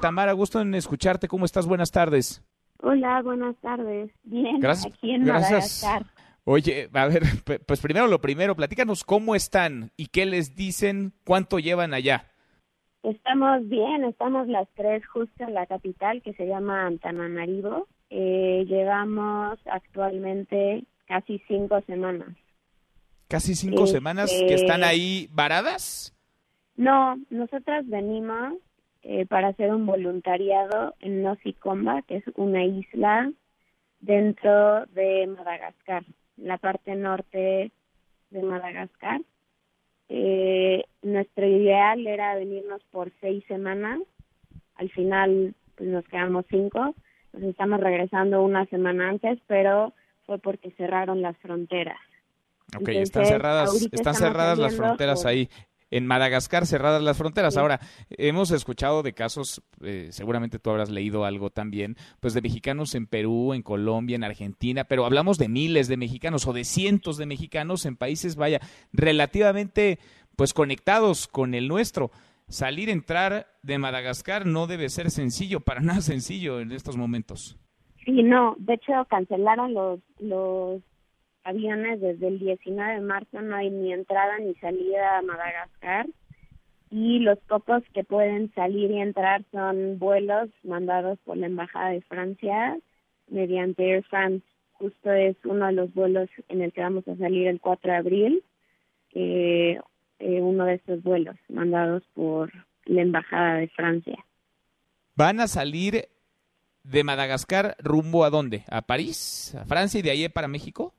Tamara, gusto en escucharte. ¿Cómo estás? Buenas tardes. Hola, buenas tardes. Bien, Gracias. aquí en Gracias. Madagascar. Oye, a ver, pues primero lo primero, platícanos cómo están y qué les dicen, cuánto llevan allá. Estamos bien, estamos las tres justo en la capital que se llama Antananarivo. Eh, llevamos actualmente casi cinco semanas. Casi cinco Este- semanas que están ahí varadas. No, nosotras venimos eh, para hacer un voluntariado en Nosikomba, que es una isla dentro de Madagascar, la parte norte de Madagascar. Eh, nuestro ideal era venirnos por seis semanas. Al final, pues nos quedamos cinco. Nos estamos regresando una semana antes, pero fue porque cerraron las fronteras. Ok, Entonces, están cerradas, están cerradas las fronteras por- ahí. En Madagascar cerradas las fronteras. Sí. Ahora, hemos escuchado de casos, eh, seguramente tú habrás leído algo también, pues de mexicanos en Perú, en Colombia, en Argentina, pero hablamos de miles de mexicanos o de cientos de mexicanos en países, vaya, relativamente pues conectados con el nuestro. Salir, entrar de Madagascar no debe ser sencillo, para nada sencillo en estos momentos. Sí, no, de hecho cancelaron los los aviones desde el 19 de marzo, no hay ni entrada ni salida a Madagascar y los pocos que pueden salir y entrar son vuelos mandados por la Embajada de Francia mediante Air France. Justo es uno de los vuelos en el que vamos a salir el 4 de abril, eh, uno de estos vuelos mandados por la Embajada de Francia. Van a salir de Madagascar rumbo a dónde? ¿A París? ¿A Francia y de ahí para México?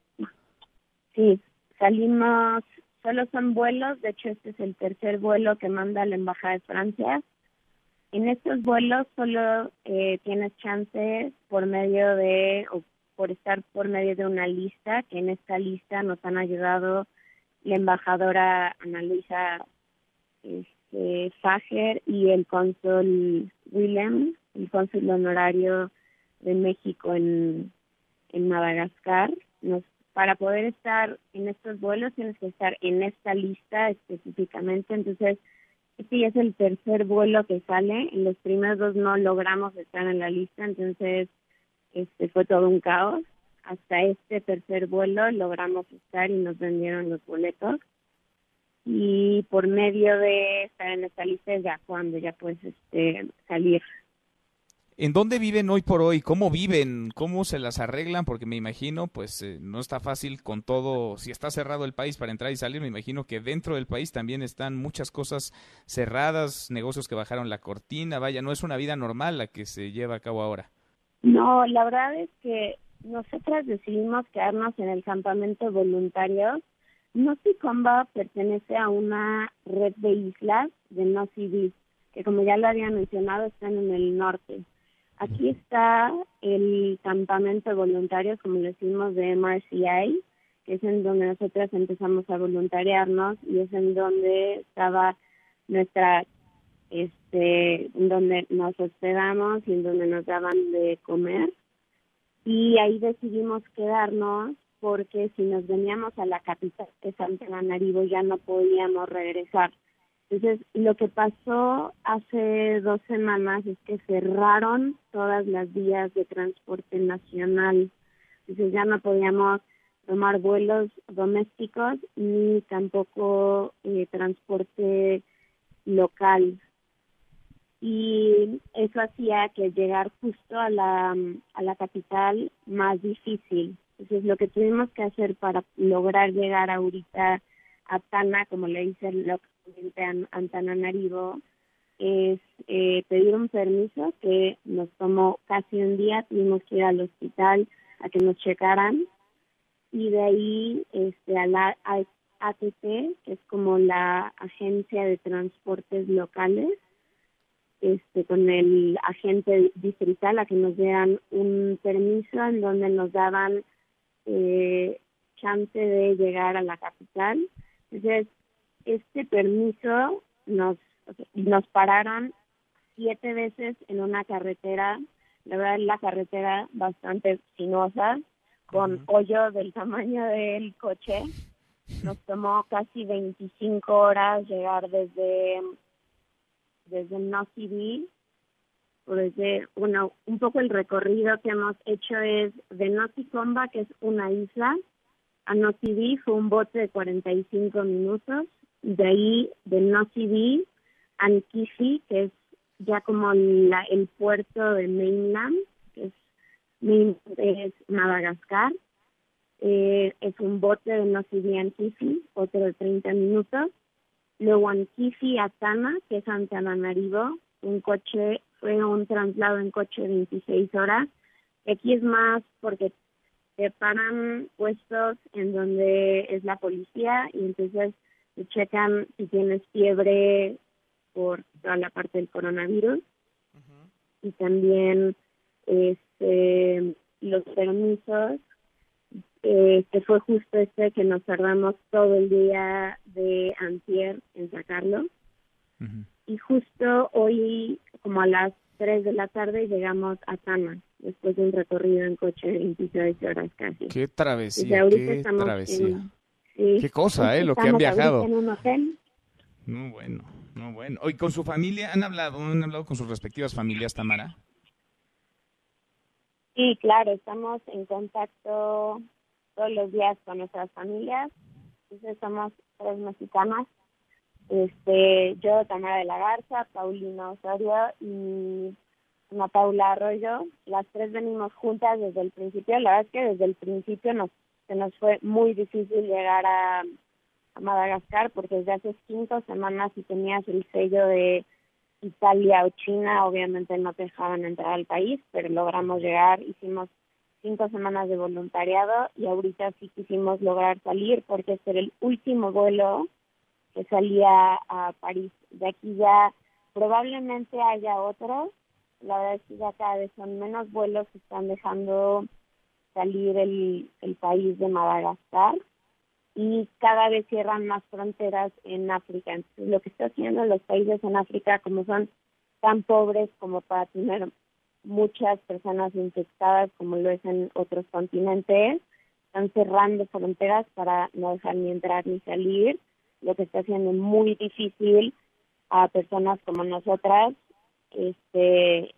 Sí, salimos, solo son vuelos, de hecho este es el tercer vuelo que manda la Embajada de Francia. En estos vuelos solo eh, tienes chance por medio de, o por estar por medio de una lista, que en esta lista nos han ayudado la embajadora Ana Luisa este, Fager y el cónsul Willem, el cónsul honorario de México en, en Madagascar. Nos para poder estar en estos vuelos tienes que estar en esta lista específicamente. Entonces, este es el tercer vuelo que sale. En los primeros dos no logramos estar en la lista, entonces este fue todo un caos. Hasta este tercer vuelo logramos estar y nos vendieron los boletos. Y por medio de estar en esta lista es ya cuando ya puedes este, salir. ¿En dónde viven hoy por hoy? ¿Cómo viven? ¿Cómo se las arreglan? Porque me imagino, pues eh, no está fácil con todo. Si está cerrado el país para entrar y salir, me imagino que dentro del país también están muchas cosas cerradas, negocios que bajaron la cortina. Vaya, no es una vida normal la que se lleva a cabo ahora. No, la verdad es que nosotras decidimos quedarnos en el campamento voluntario. Nocicomba pertenece a una red de islas de no civil, que como ya lo había mencionado, están en el norte. Aquí está el campamento de voluntarios, como le decimos, de MRCI, que es en donde nosotras empezamos a voluntariarnos y es en donde estaba nuestra, este, donde nos hospedamos y en donde nos daban de comer. Y ahí decidimos quedarnos porque si nos veníamos a la capital de Santa Antananarivo ya no podíamos regresar. Entonces, lo que pasó hace dos semanas es que cerraron todas las vías de transporte nacional. Entonces, ya no podíamos tomar vuelos domésticos ni tampoco eh, transporte local. Y eso hacía que llegar justo a la, a la capital más difícil. Entonces, lo que tuvimos que hacer para lograr llegar ahorita a Tana, como le dice localmente a Antananarivo, es eh, pedir un permiso que nos tomó casi un día, tuvimos que ir al hospital a que nos checaran y de ahí este, a la ATT, que es como la agencia de transportes locales, este, con el agente distrital a que nos dieran un permiso en donde nos daban eh, chance de llegar a la capital. Entonces, este permiso nos, nos pararon siete veces en una carretera, la verdad la carretera bastante sinuosa, con hoyo del tamaño del coche. Nos tomó casi 25 horas llegar desde desde Nosy desde, bueno, un poco el recorrido que hemos hecho es de Noticomba, que es una isla, a Nosy fue un bote de 45 minutos, de ahí de Nosy a Nkifi, que es ya como la, el puerto de Mainland, que es, es Madagascar, eh, es un bote de Nosy a Nkifi, otro de 30 minutos, luego Ankifi a Tana, que es Antananarivo, un coche, fue un traslado en coche de 26 horas. Aquí es más porque paran puestos en donde es la policía y entonces te checan si tienes fiebre por toda la parte del coronavirus. Y también este los permisos eh, que fue justo este que nos tardamos todo el día de antier en sacarlo. Y justo hoy como a las 3 de la tarde llegamos a Tama después de un recorrido en coche de 26 horas casi. Qué travesía, qué travesía. qué cosa, ¿eh? Lo que han viajado. En un hotel. No, bueno, no, bueno. ¿Y con su familia han hablado, han hablado con sus respectivas familias, Tamara? Sí, claro, estamos en contacto todos los días con nuestras familias. Entonces somos tres mexicanas este, yo, Tamara de la Garza, Paulina Osorio y Ana Paula Arroyo, las tres venimos juntas desde el principio. La verdad es que desde el principio nos, se nos fue muy difícil llegar a, Madagascar porque desde hace cinco semanas si tenías el sello de Italia o China, obviamente no te dejaban entrar al país, pero logramos llegar, hicimos cinco semanas de voluntariado y ahorita sí quisimos lograr salir porque este era el último vuelo que salía a París. De aquí ya probablemente haya otros. La verdad es que ya cada vez son menos vuelos que están dejando salir el, el país de Madagascar y cada vez cierran más fronteras en África. Entonces, lo que está haciendo los países en África, como son tan pobres como para tener muchas personas infectadas, como lo es en otros continentes, están cerrando fronteras para no dejar ni entrar ni salir lo que está haciendo muy difícil a personas como nosotras este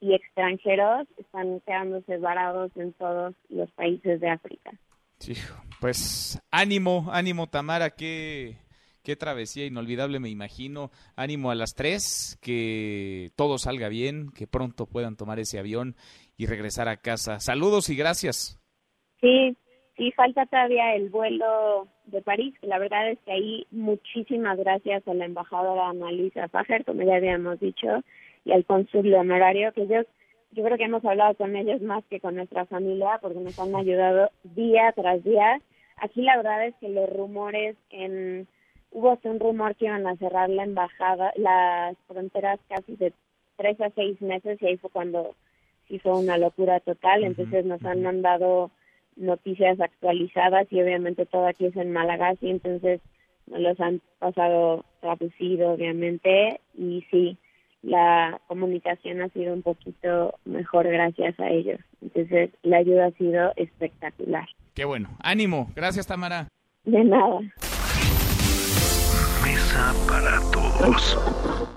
y extranjeros están quedándose varados en todos los países de África. Sí, pues ánimo, ánimo Tamara, qué, qué travesía inolvidable me imagino. Ánimo a las tres, que todo salga bien, que pronto puedan tomar ese avión y regresar a casa. Saludos y gracias. Sí, y falta todavía el vuelo de París. La verdad es que ahí muchísimas gracias a la embajadora Ana Luisa Fajer, como ya habíamos dicho, y al cónsul honorario, que yo, yo creo que hemos hablado con ellos más que con nuestra familia, porque nos han ayudado día tras día. Aquí la verdad es que los rumores en hubo un rumor que iban a cerrar la embajada, las fronteras casi de tres a seis meses y ahí fue cuando hizo una locura total. Entonces nos han mandado noticias actualizadas y obviamente todo aquí es en Malagasy, entonces nos los han pasado traducido obviamente y sí, la comunicación ha sido un poquito mejor gracias a ellos. Entonces la ayuda ha sido espectacular. Qué bueno. Ánimo. Gracias Tamara. De nada. Mesa para todos.